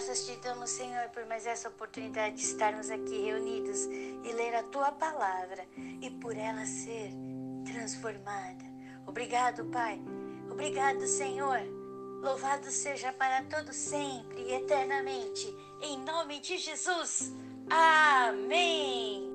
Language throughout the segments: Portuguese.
Graças te damos, Senhor, por mais essa oportunidade de estarmos aqui reunidos e ler a tua palavra e por ela ser transformada. Obrigado, Pai. Obrigado, Senhor. Louvado seja para todo sempre e eternamente. Em nome de Jesus. Amém.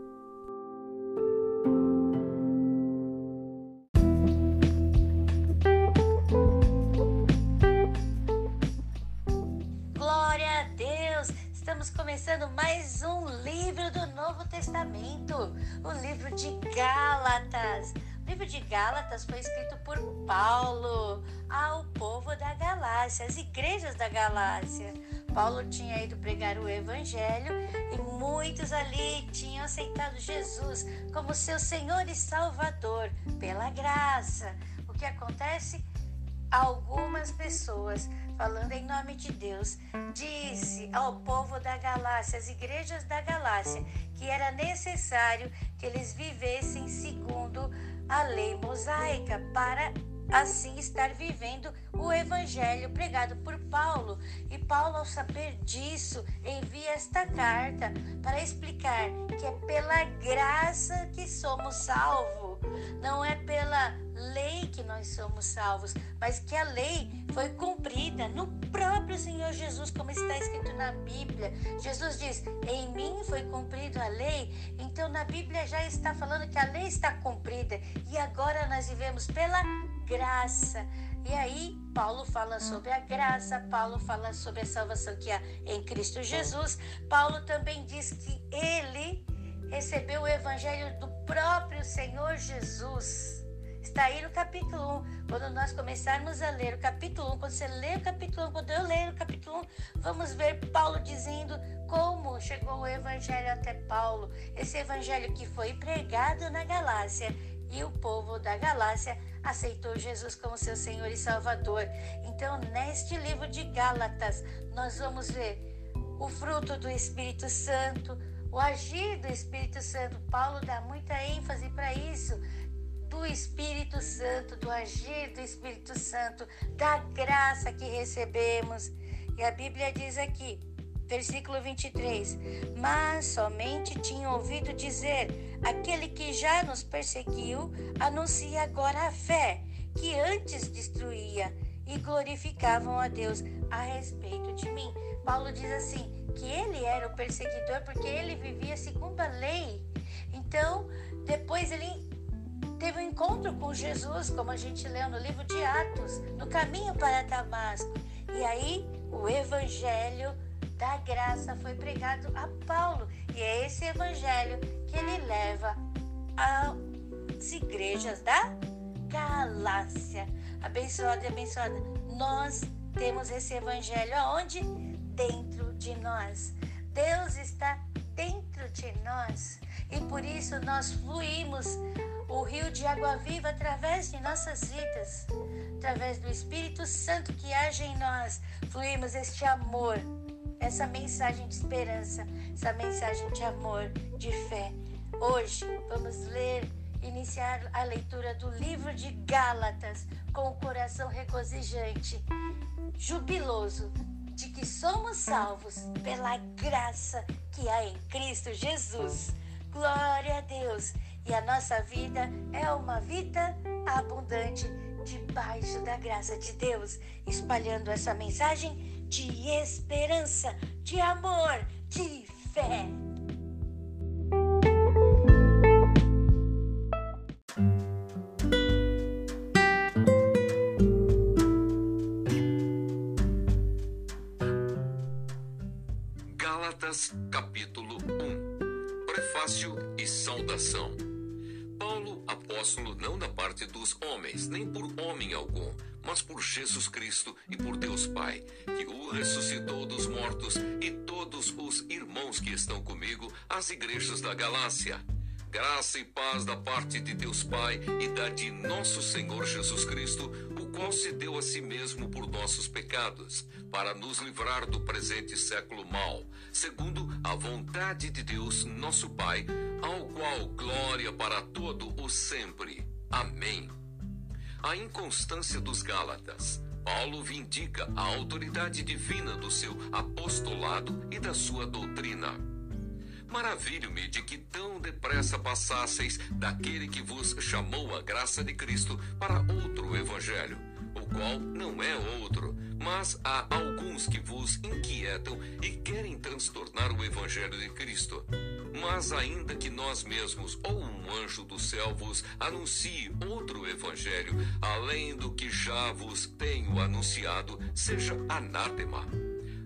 O livro de Gálatas. O livro de Gálatas foi escrito por Paulo ao povo da Galácia, às igrejas da Galácia. Paulo tinha ido pregar o evangelho e muitos ali tinham aceitado Jesus como seu Senhor e Salvador pela graça. O que acontece? Algumas pessoas falando em nome de Deus, disse ao povo da Galácia, às igrejas da Galácia, que era necessário que eles vivessem segundo a lei mosaica para assim estar vivendo o evangelho pregado por Paulo. E Paulo, ao saber disso, envia esta carta para explicar que é pela graça que somos salvos, não é pela lei que nós somos salvos, mas que a lei foi cumprida no próprio Senhor Jesus, como está escrito na Bíblia. Jesus diz: Em mim foi cumprida a lei. Então na Bíblia já está falando que a lei está cumprida e agora nós vivemos pela graça. E aí, Paulo fala sobre a graça, Paulo fala sobre a salvação que há em Cristo Jesus. Paulo também diz que ele recebeu o evangelho do próprio Senhor Jesus. Está aí no capítulo 1. Quando nós começarmos a ler o capítulo 1, quando você lê o capítulo 1, quando eu ler o capítulo 1, vamos ver Paulo dizendo como chegou o evangelho até Paulo. Esse evangelho que foi pregado na Galácia e o povo da Galácia aceitou Jesus como seu Senhor e Salvador. Então, neste livro de Gálatas, nós vamos ver o fruto do Espírito Santo, o agir do Espírito Santo. Paulo dá muita ênfase para isso. Do Espírito Santo, do agir do Espírito Santo, da graça que recebemos. E a Bíblia diz aqui: Versículo 23: Mas somente tinham ouvido dizer: aquele que já nos perseguiu anuncia agora a fé, que antes destruía, e glorificavam a Deus a respeito de mim. Paulo diz assim: que ele era o perseguidor porque ele vivia segundo a lei. Então, depois ele teve um encontro com Jesus, como a gente leu no livro de Atos, no caminho para Damasco. E aí, o evangelho da graça foi pregado a Paulo. E é esse evangelho que ele leva às igrejas da Galácia. Abençoada e abençoada. Nós temos esse evangelho aonde? Dentro de nós. Deus está dentro de nós. E por isso nós fluímos o rio de água viva através de nossas vidas. Através do Espírito Santo que age em nós, fluímos este amor essa mensagem de esperança, essa mensagem de amor, de fé. Hoje vamos ler, iniciar a leitura do livro de Gálatas com o coração regozijante, jubiloso de que somos salvos pela graça que há em Cristo Jesus. Glória a Deus! E a nossa vida é uma vida abundante debaixo da graça de Deus, espalhando essa mensagem de esperança, de amor, de fé. Gálatas capítulo 1 Prefácio e saudação Paulo, apóstolo não da parte dos homens, nem por homem algum, mas por Jesus Cristo e por Deus Pai, que o ressuscitou dos mortos, e todos os irmãos que estão comigo, as igrejas da Galácia. Graça e paz da parte de Deus Pai e da de nosso Senhor Jesus Cristo, o qual se deu a si mesmo por nossos pecados, para nos livrar do presente século mau, segundo a vontade de Deus, nosso Pai, ao qual glória para todo o sempre. Amém. A inconstância dos Gálatas. Paulo vindica a autoridade divina do seu apostolado e da sua doutrina. Maravilho-me de que tão depressa passasseis daquele que vos chamou a graça de Cristo para outro evangelho, o qual não é outro, mas há alguns que vos inquietam e querem transtornar o evangelho de Cristo. Mas ainda que nós mesmos ou um anjo do céu vos anuncie outro evangelho, além do que já vos tenho anunciado, seja anátema.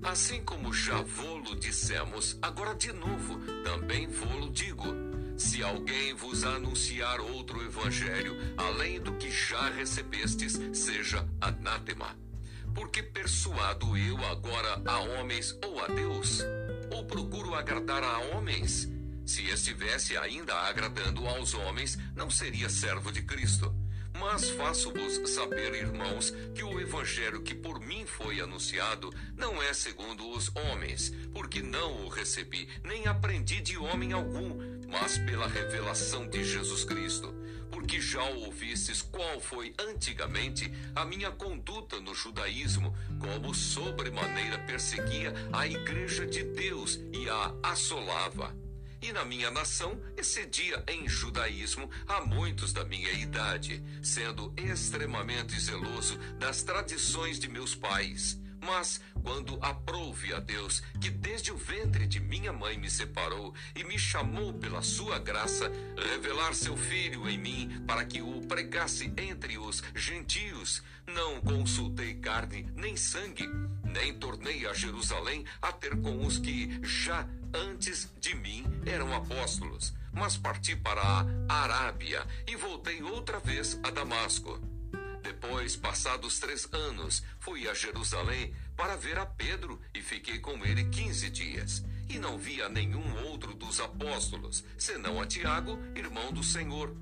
Assim como já vô-lo dissemos, agora de novo também vô-lo digo. Se alguém vos anunciar outro evangelho, além do que já recebestes, seja anátema. Porque persuado eu agora a homens ou a Deus? Ou procuro agradar a homens? Se estivesse ainda agradando aos homens, não seria servo de Cristo. Mas faço-vos saber, irmãos, que o evangelho que por mim foi anunciado não é segundo os homens, porque não o recebi, nem aprendi de homem algum, mas pela revelação de Jesus Cristo. Porque já ouvistes qual foi antigamente a minha conduta no judaísmo, como sobremaneira perseguia a igreja de Deus e a assolava e na minha nação excedia em judaísmo a muitos da minha idade, sendo extremamente zeloso das tradições de meus pais. Mas, quando aprouve a Deus, que desde o ventre de minha mãe me separou e me chamou pela sua graça, revelar seu filho em mim, para que o pregasse entre os gentios, não consultei carne nem sangue, nem tornei a Jerusalém a ter com os que já antes de mim eram apóstolos, mas parti para a Arábia e voltei outra vez a Damasco. Depois, passados três anos, fui a Jerusalém para ver a Pedro e fiquei com ele quinze dias. E não vi a nenhum outro dos apóstolos, senão a Tiago, irmão do Senhor.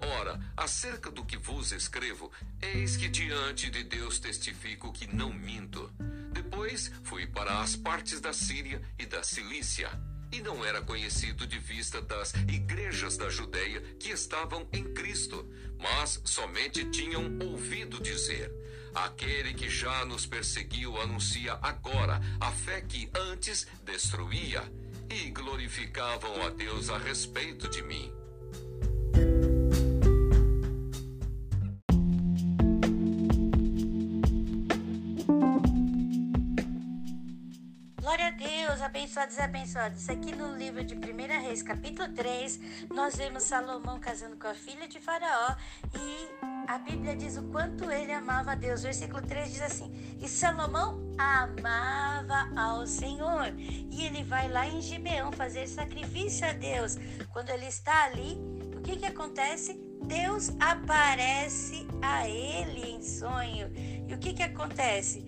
Ora, acerca do que vos escrevo, eis que diante de Deus testifico que não minto. Depois fui para as partes da Síria e da Cilícia, e não era conhecido de vista das igrejas da Judéia que estavam em Cristo, mas somente tinham ouvido dizer: Aquele que já nos perseguiu anuncia agora a fé que antes destruía, e glorificavam a Deus a respeito de mim. Abençoados e abençoados. Aqui no livro de 1 Reis, capítulo 3, nós vemos Salomão casando com a filha de Faraó e a Bíblia diz o quanto ele amava a Deus. Versículo 3 diz assim: E Salomão amava ao Senhor. E ele vai lá em Gibeão fazer sacrifício a Deus. Quando ele está ali, o que que acontece? Deus aparece a ele em sonho. E o que que acontece?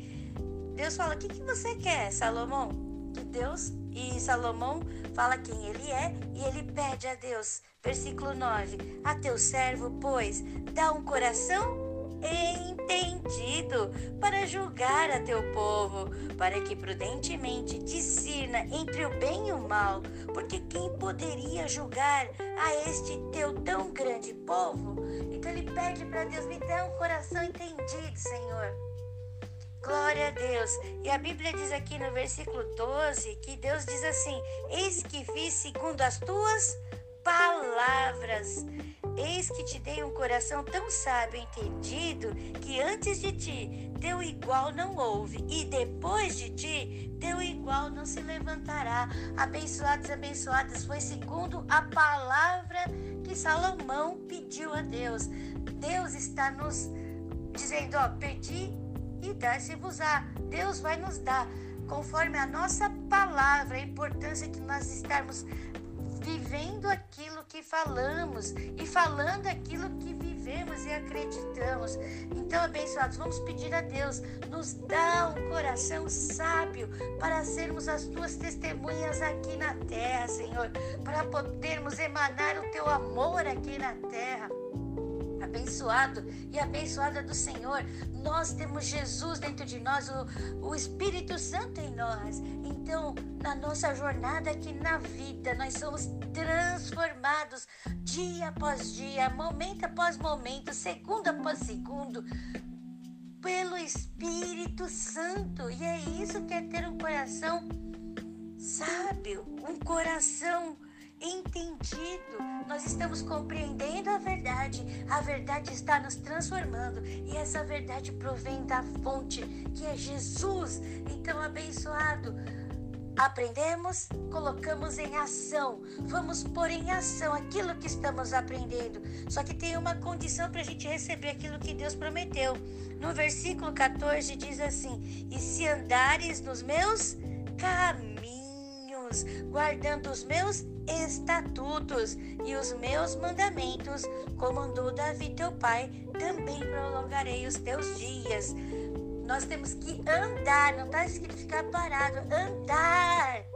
Deus fala: O que, que você quer, Salomão? Que Deus e Salomão fala quem ele é e ele pede a Deus. Versículo 9: A teu servo, pois, dá um coração entendido para julgar a teu povo, para que prudentemente discirna entre o bem e o mal, porque quem poderia julgar a este teu tão grande povo? Então ele pede para Deus: me dá um coração entendido, Senhor. Glória a Deus. E a Bíblia diz aqui no versículo 12 que Deus diz assim: Eis que vi segundo as tuas palavras. Eis que te dei um coração tão sábio e entendido que antes de ti teu igual não houve, e depois de ti teu igual não se levantará. Abençoados abençoadas foi segundo a palavra que Salomão pediu a Deus. Deus está nos dizendo: Ó, pedi e dar-se-vos-á. Deus vai nos dar, conforme a nossa palavra, a importância de nós estarmos vivendo aquilo que falamos e falando aquilo que vivemos e acreditamos. Então, abençoados, vamos pedir a Deus, nos dá um coração sábio para sermos as tuas testemunhas aqui na terra, Senhor, para podermos emanar o teu amor aqui na terra abençoado e abençoada do Senhor. Nós temos Jesus dentro de nós, o, o Espírito Santo em nós. Então, na nossa jornada aqui na vida, nós somos transformados dia após dia, momento após momento, segundo após segundo pelo Espírito Santo. E é isso que é ter um coração sábio, um coração entendido. Nós estamos compreendendo a verdade. A verdade está nos transformando e essa verdade provém da fonte que é Jesus. Então, abençoado aprendemos, colocamos em ação. Vamos pôr em ação aquilo que estamos aprendendo. Só que tem uma condição para a gente receber aquilo que Deus prometeu. No versículo 14 diz assim: E se andares nos meus caminhos, guardando os meus estatutos e os meus mandamentos, como andou Davi teu pai, também prolongarei os teus dias. Nós temos que andar, não está escrito ficar parado, andar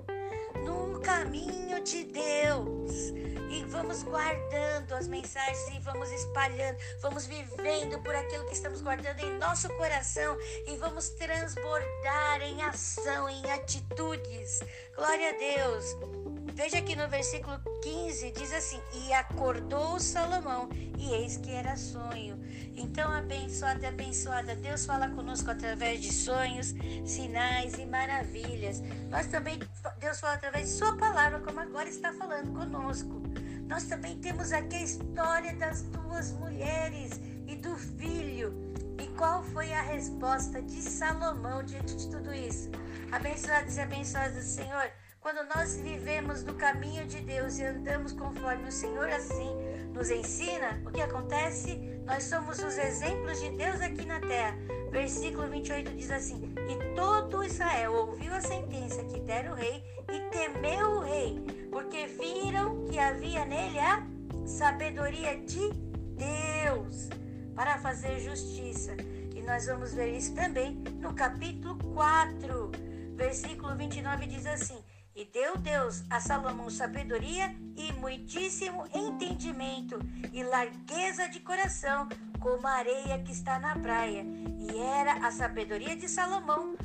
no caminho de Deus. E vamos guardando as mensagens e vamos espalhando, vamos vivendo por aquilo que estamos guardando em nosso coração e vamos transbordar em ação, em atitudes. Glória a Deus. Veja aqui no versículo 15, diz assim: E acordou Salomão, e eis que era sonho. Então, abençoada abençoada, Deus fala conosco através de sonhos, sinais e maravilhas. Nós também, Deus fala através de Sua palavra, como agora está falando conosco. Nós também temos aqui a história das duas mulheres e do filho. E qual foi a resposta de Salomão diante de tudo isso? Abençoados e abençoadas do Senhor. Quando nós vivemos no caminho de Deus e andamos conforme o Senhor assim nos ensina, o que acontece? Nós somos os exemplos de Deus aqui na terra. Versículo 28 diz assim: E todo Israel ouviu a sentença que dera o rei e temeu o rei, porque viram que havia nele a sabedoria de Deus para fazer justiça. E nós vamos ver isso também no capítulo 4, versículo 29 diz assim: e deu Deus a Salomão sabedoria e muitíssimo entendimento e largueza de coração, como a areia que está na praia. E era a sabedoria de Salomão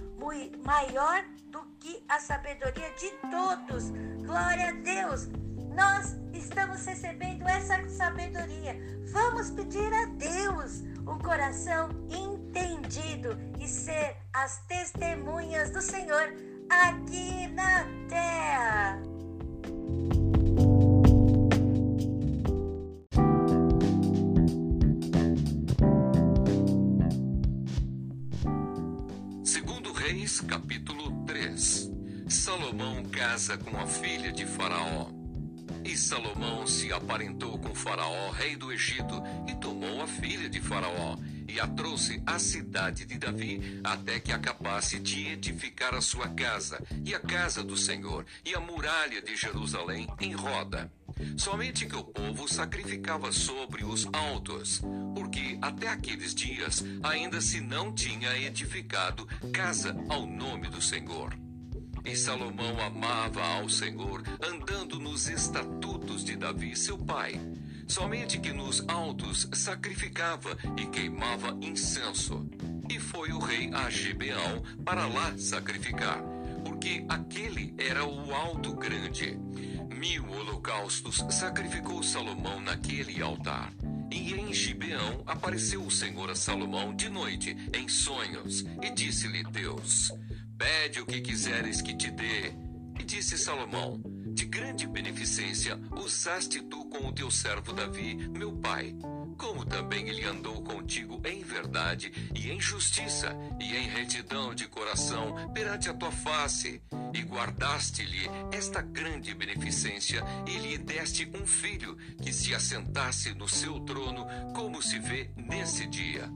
maior do que a sabedoria de todos. Glória a Deus! Nós estamos recebendo essa sabedoria. Vamos pedir a Deus um coração entendido e ser as testemunhas do Senhor aqui na Terra. Segundo Reis, capítulo 3. Salomão casa com a filha de Faraó. E Salomão se aparentou com Faraó, rei do Egito, e tomou a filha de Faraó e a trouxe à cidade de Davi, até que acabasse de edificar a sua casa, e a casa do Senhor, e a muralha de Jerusalém em roda. Somente que o povo sacrificava sobre os altos, porque até aqueles dias ainda se não tinha edificado casa ao nome do Senhor. E Salomão amava ao Senhor, andando nos estatutos de Davi, seu pai Somente que nos altos sacrificava e queimava incenso. E foi o rei a Gibeão para lá sacrificar, porque aquele era o alto grande. Mil holocaustos sacrificou Salomão naquele altar. E em Gibeão apareceu o Senhor a Salomão de noite, em sonhos, e disse-lhe Deus: Pede o que quiseres que te dê. E disse Salomão: de grande beneficência usaste tu com o teu servo Davi, meu pai, como também ele andou contigo em verdade e em justiça e em retidão de coração perante a tua face, e guardaste-lhe esta grande beneficência e lhe deste um filho que se assentasse no seu trono, como se vê nesse dia.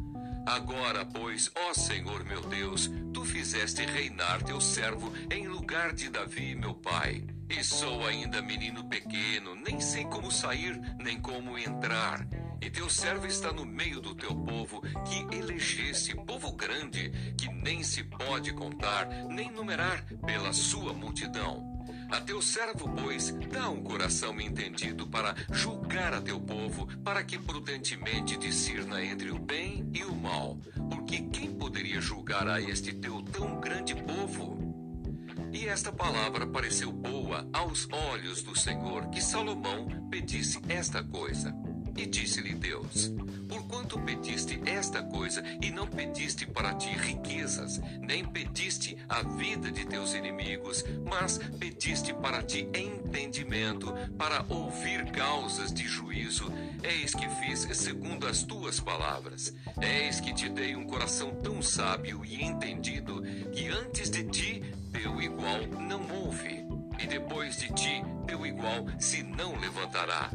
Agora, pois, ó Senhor meu Deus, tu fizeste reinar teu servo em lugar de Davi, meu pai. E sou ainda menino pequeno, nem sei como sair, nem como entrar. E teu servo está no meio do teu povo, que elegesse povo grande, que nem se pode contar, nem numerar pela sua multidão. A teu servo, pois, dá um coração entendido para julgar a teu povo, para que prudentemente discirna entre o bem e o mal. Porque quem poderia julgar a este teu tão grande povo? E esta palavra pareceu boa aos olhos do Senhor, que Salomão pedisse esta coisa. E disse-lhe Deus: Porquanto pediste esta coisa e não pediste para ti riquezas, nem pediste a vida de teus inimigos, mas pediste para ti entendimento, para ouvir causas de juízo, eis que fiz segundo as tuas palavras. Eis que te dei um coração tão sábio e entendido que antes de ti teu igual não houve, e depois de ti teu igual se não levantará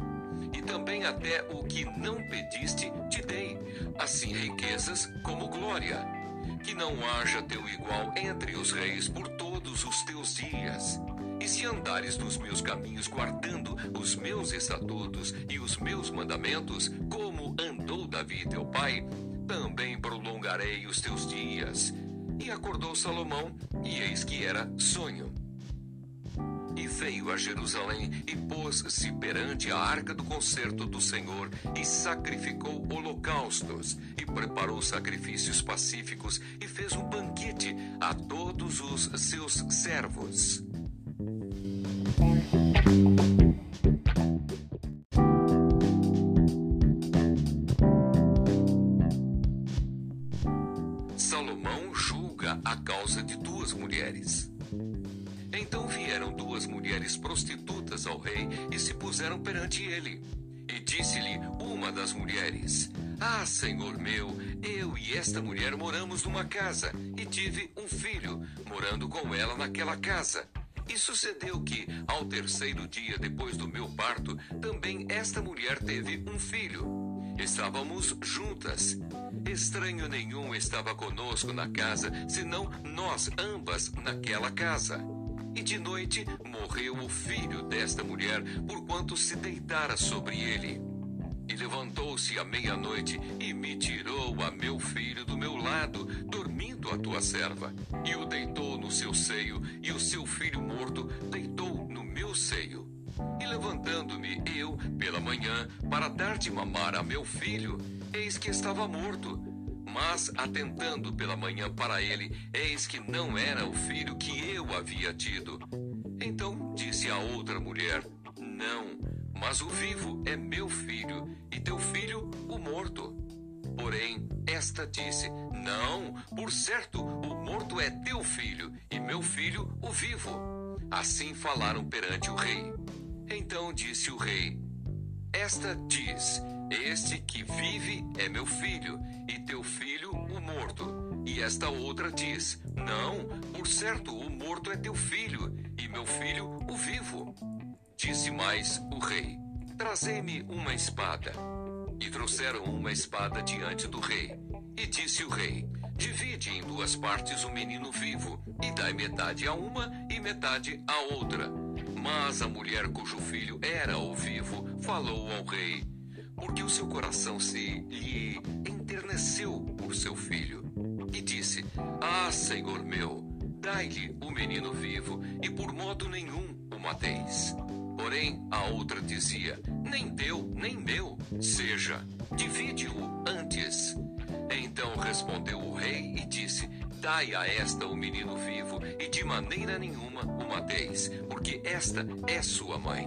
e também até o que não pediste te dei, assim riquezas como glória. Que não haja teu igual entre os reis por todos os teus dias. E se andares nos meus caminhos, guardando os meus estatutos e os meus mandamentos, como andou Davi teu pai, também prolongarei os teus dias. E acordou Salomão, e eis que era sonho. E veio a Jerusalém e pôs-se perante a arca do concerto do Senhor e sacrificou holocaustos e preparou sacrifícios pacíficos e fez um banquete a todos os seus servos. Esta mulher moramos numa casa e tive um filho, morando com ela naquela casa. E sucedeu que, ao terceiro dia depois do meu parto, também esta mulher teve um filho. Estávamos juntas. Estranho nenhum estava conosco na casa, senão nós ambas naquela casa. E de noite morreu o filho desta mulher, porquanto se deitara sobre ele. Levantou-se à meia-noite e me tirou a meu filho do meu lado, dormindo a tua serva. E o deitou no seu seio, e o seu filho morto deitou no meu seio. E levantando-me eu pela manhã para dar de mamar a meu filho, eis que estava morto. Mas, atentando pela manhã para ele, eis que não era o filho que eu havia tido. Então disse a outra mulher: Não, mas o vivo é meu filho, e teu filho o morto. Porém, esta disse: Não, por certo, o morto é teu filho, e meu filho o vivo. Assim falaram perante o rei. Então disse o rei: Esta diz: Este que vive é meu filho, e teu filho o morto. E esta outra diz: Não, por certo, o morto é teu filho, e meu filho o vivo. Disse mais o rei: Trazei-me uma espada. E trouxeram uma espada diante do rei. E disse o rei: Divide em duas partes o menino vivo, e dai metade a uma e metade a outra. Mas a mulher cujo filho era o vivo falou ao rei, porque o seu coração se lhe enterneceu por seu filho. E disse: Ah, senhor meu, dai-lhe o menino vivo, e por modo nenhum o mateis. Porém, a outra dizia: Nem teu, nem meu, seja, divide-o antes. Então respondeu o rei e disse: Dai a esta o menino vivo, e de maneira nenhuma o mateis, porque esta é sua mãe.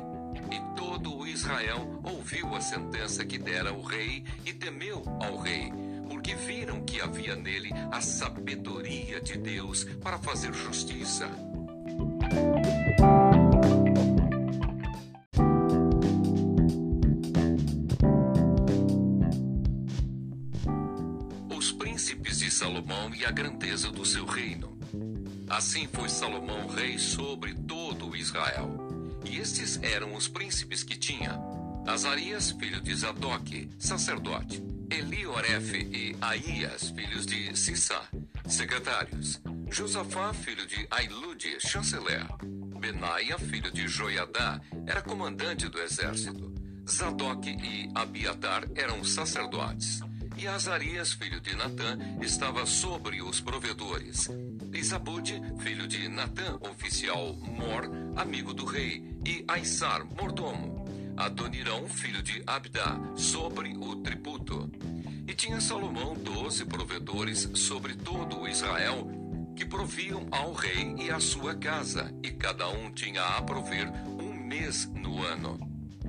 E todo o Israel ouviu a sentença que dera o rei e temeu ao rei, porque viram que havia nele a sabedoria de Deus para fazer justiça. Grandeza do seu reino. Assim foi Salomão rei sobre todo Israel. E estes eram os príncipes que tinha: Azarias, filho de Zadok, sacerdote, Eliorefe e Aías, filhos de Sissá, secretários, Josafá, filho de Ailude, chanceler, Benaia, filho de Joiadá, era comandante do exército, Zadok e Abiatar eram sacerdotes, e Azarias, filho de Natã, estava sobre os provedores. E Zabude, filho de Natã, oficial mor, amigo do rei, e Aissar, mordomo. Adonirão, filho de Abdá, sobre o tributo. E tinha Salomão doze provedores sobre todo o Israel, que proviam ao rei e à sua casa, e cada um tinha a prover um mês no ano.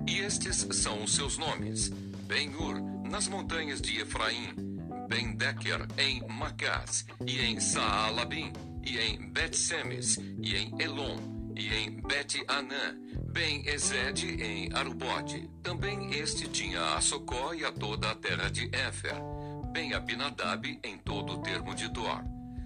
E estes são os seus nomes: Ben-Ur, nas montanhas de Efraim, Ben-Decker em Macás, e em Saalabim, e em Bet-Semes, e em Elon, e em Bet-Anã, Ben-Ezed em Arubote. Também este tinha a Socó e a toda a terra de Éfer, Ben-Abinadab em todo o termo de Dor.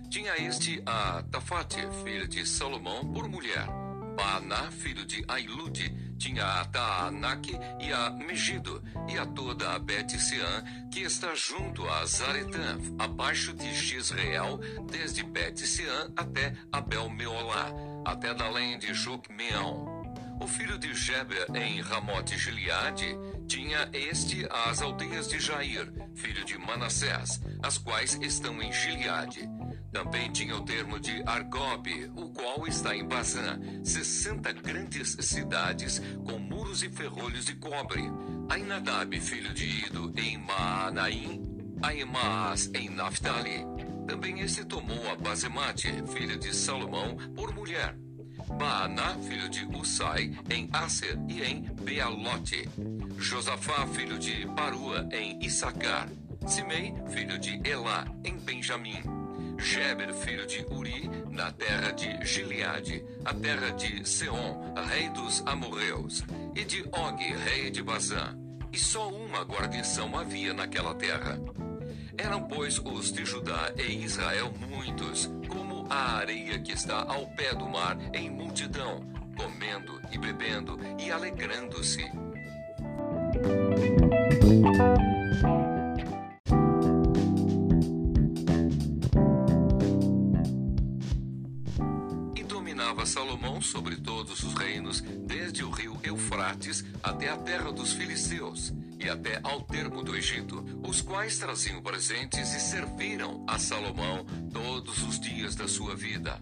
Tinha este a Tafate, filha de Salomão, por mulher. Baaná, filho de Ailude, tinha a Taanac e a Megido, e a toda a Bet-Sean, que está junto a Zaretã, abaixo de Gisrael, desde Bet-Sean até Abel-Meolá, até além de Jocmeão. O filho de Geber em Ramote Gileade tinha este as aldeias de Jair, filho de Manassés, as quais estão em Gileade. Também tinha o termo de Argob, o qual está em Bazã, 60 grandes cidades com muros e ferrolhos de cobre. Ainadab, filho de Ido, em Maanaim, Aimaas, em Naphtali. Também este tomou a Bazemate, filha de Salomão, por mulher. Baaná, filho de Usai, em Aser e em Bealote. Josafá, filho de Parua, em Issacar. Simei, filho de Elá, em Benjamim. Geber, filho de Uri, na terra de Gileade, a terra de Seom, rei dos amorreus, e de Og, rei de Bazã. E só uma guarnição havia naquela terra. Eram, pois, os de Judá e Israel muitos, como a areia que está ao pé do mar em multidão, comendo e bebendo e alegrando-se. Até a terra dos filisteus e até ao termo do Egito, os quais traziam presentes e serviram a Salomão todos os dias da sua vida.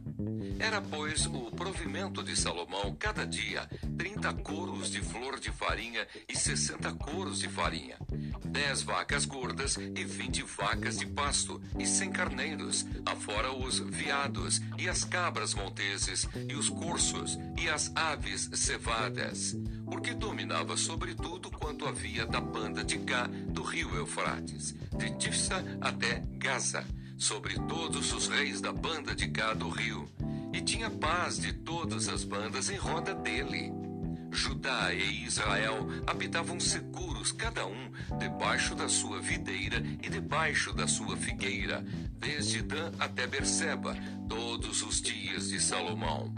Era, pois, o provimento de Salomão cada dia trinta coros de flor de farinha e sessenta coros de farinha, dez vacas gordas e vinte vacas de pasto, e cem carneiros, afora os veados, e as cabras monteses, e os corços, e as aves cevadas, porque dominava sobre tudo quanto havia da banda de cá do rio Eufrates, de Tifsa até Gaza, sobre todos os reis da banda de cá do rio e tinha paz de todas as bandas em roda dele. Judá e Israel habitavam seguros, cada um debaixo da sua videira e debaixo da sua figueira, desde Dan até Berseba, todos os dias de Salomão.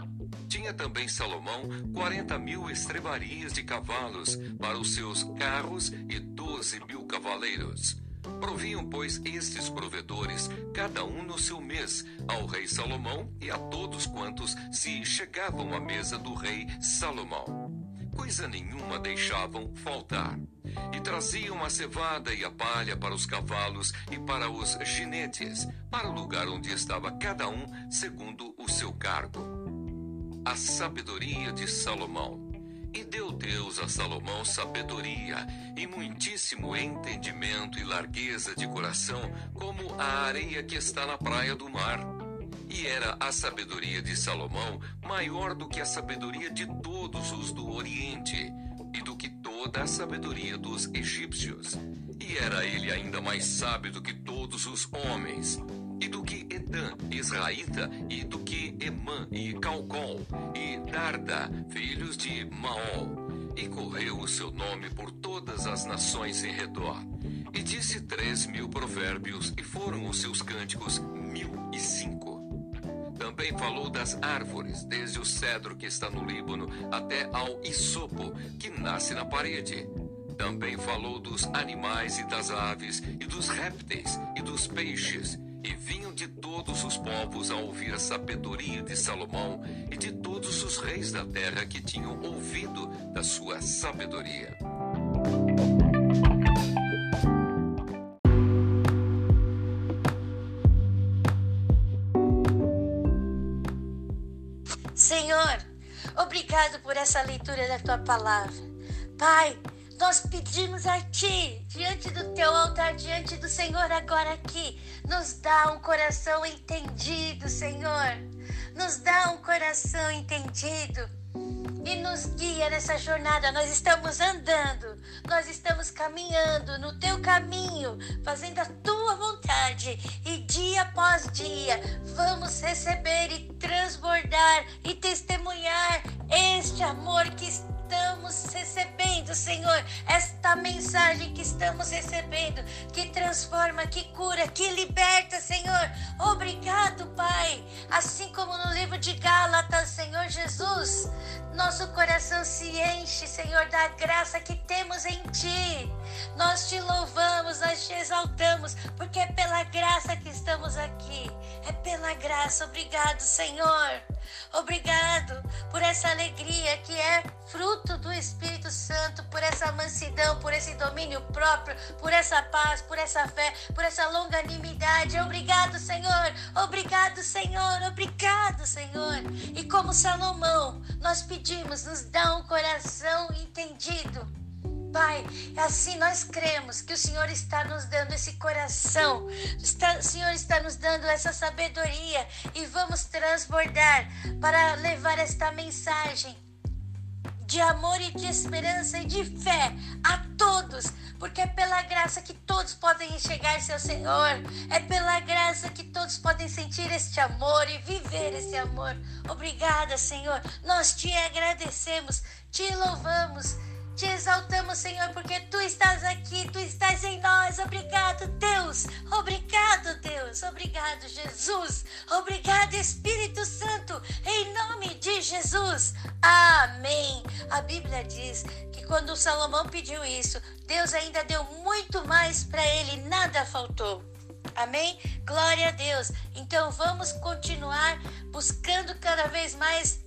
Tinha também Salomão quarenta mil estrebarias de cavalos para os seus carros e doze mil cavaleiros. Proviam, pois, estes provedores, cada um no seu mês, ao rei Salomão e a todos quantos se chegavam à mesa do rei Salomão. Coisa nenhuma deixavam faltar. E traziam a cevada e a palha para os cavalos e para os ginetes, para o lugar onde estava cada um segundo o seu cargo. A sabedoria de Salomão. E deu Deus a Salomão sabedoria e muitíssimo entendimento e largueza de coração, como a areia que está na praia do mar. E era a sabedoria de Salomão maior do que a sabedoria de todos os do Oriente, e do que toda a sabedoria dos egípcios. E era ele ainda mais sábio do que todos os homens e do que Edã, Israelita, e do que Emã e Calcol, e Darda, filhos de Maol. E correu o seu nome por todas as nações em redor. E disse três mil provérbios, e foram os seus cânticos mil e cinco. Também falou das árvores, desde o cedro que está no Líbano até ao isopo, que nasce na parede. Também falou dos animais e das aves, e dos répteis, e dos peixes, e vinham de todos os povos a ouvir a sabedoria de Salomão e de todos os reis da terra que tinham ouvido da sua sabedoria. Senhor, obrigado por essa leitura da tua palavra. Pai, nós pedimos a Ti, diante do Teu altar, diante do Senhor, agora aqui, nos dá um coração entendido, Senhor. Nos dá um coração entendido e nos guia nessa jornada. Nós estamos andando, nós estamos caminhando no teu caminho, fazendo a tua vontade, e dia após dia vamos receber e transbordar e testemunhar este amor que está estamos recebendo, Senhor, esta mensagem que estamos recebendo, que transforma, que cura, que liberta, Senhor. Obrigado, Pai. Assim como no livro de Gálatas, Senhor Jesus, nosso coração se enche, Senhor, da graça que temos em Ti. Nós te louvamos, nós te exaltamos, porque é pela graça que estamos aqui. É pela graça. Obrigado, Senhor. Obrigado por essa alegria que é fruto do Espírito Santo, por essa mansidão, por esse domínio próprio, por essa paz, por essa fé, por essa longanimidade. Obrigado, Senhor. Obrigado, Senhor. Obrigado, Senhor. E como Salomão, nós pedimos, nos dá um coração entendido Pai, assim nós cremos que o Senhor está nos dando esse coração, está, o Senhor está nos dando essa sabedoria e vamos transbordar para levar esta mensagem de amor e de esperança e de fé a todos, porque é pela graça que todos podem enxergar seu Senhor, é pela graça que todos podem sentir este amor e viver esse amor. Obrigada, Senhor. Nós te agradecemos, te louvamos te exaltamos, Senhor, porque tu estás aqui, tu estás em nós. Obrigado, Deus. Obrigado, Deus. Obrigado, Jesus. Obrigado, Espírito Santo. Em nome de Jesus. Amém. A Bíblia diz que quando Salomão pediu isso, Deus ainda deu muito mais para ele, nada faltou. Amém? Glória a Deus. Então vamos continuar buscando cada vez mais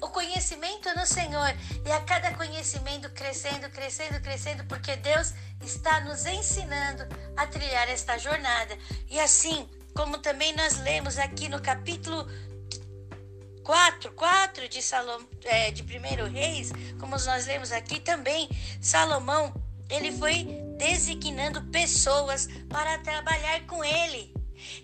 o conhecimento no Senhor e a cada conhecimento crescendo, crescendo, crescendo, porque Deus está nos ensinando a trilhar esta jornada. E assim, como também nós lemos aqui no capítulo 4, 4 de, Salom, é, de 1 Reis, como nós lemos aqui também, Salomão, ele foi designando pessoas para trabalhar com ele.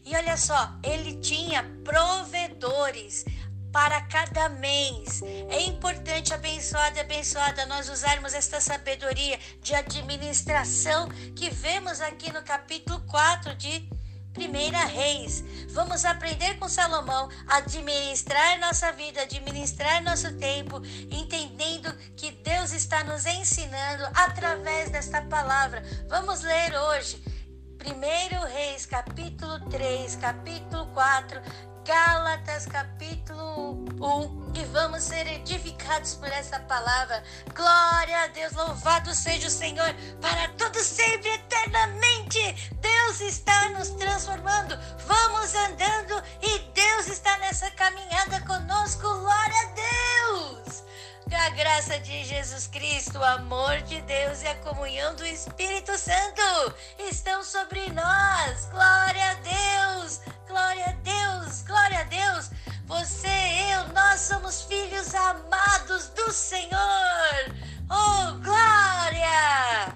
E olha só, ele tinha provedores para cada mês. É importante, abençoada abençoada, nós usarmos esta sabedoria de administração que vemos aqui no capítulo 4 de Primeira Reis. Vamos aprender com Salomão a administrar nossa vida, administrar nosso tempo, entendendo que Deus está nos ensinando através desta palavra. Vamos ler hoje. Primeiro Reis, capítulo 3, capítulo 4, Gálatas capítulo um e vamos ser edificados por essa palavra. Glória a Deus, louvado seja o Senhor para todo sempre eternamente. Deus está nos transformando. Vamos andando e Deus está nessa caminhada conosco. Glória a Deus. A graça de Jesus Cristo, o amor de Deus e a comunhão do Espírito Santo estão sobre nós. Glória a Deus. Glória a Deus. Glória a Deus. Você, eu, nós somos filhos amados do Senhor. Oh, glória!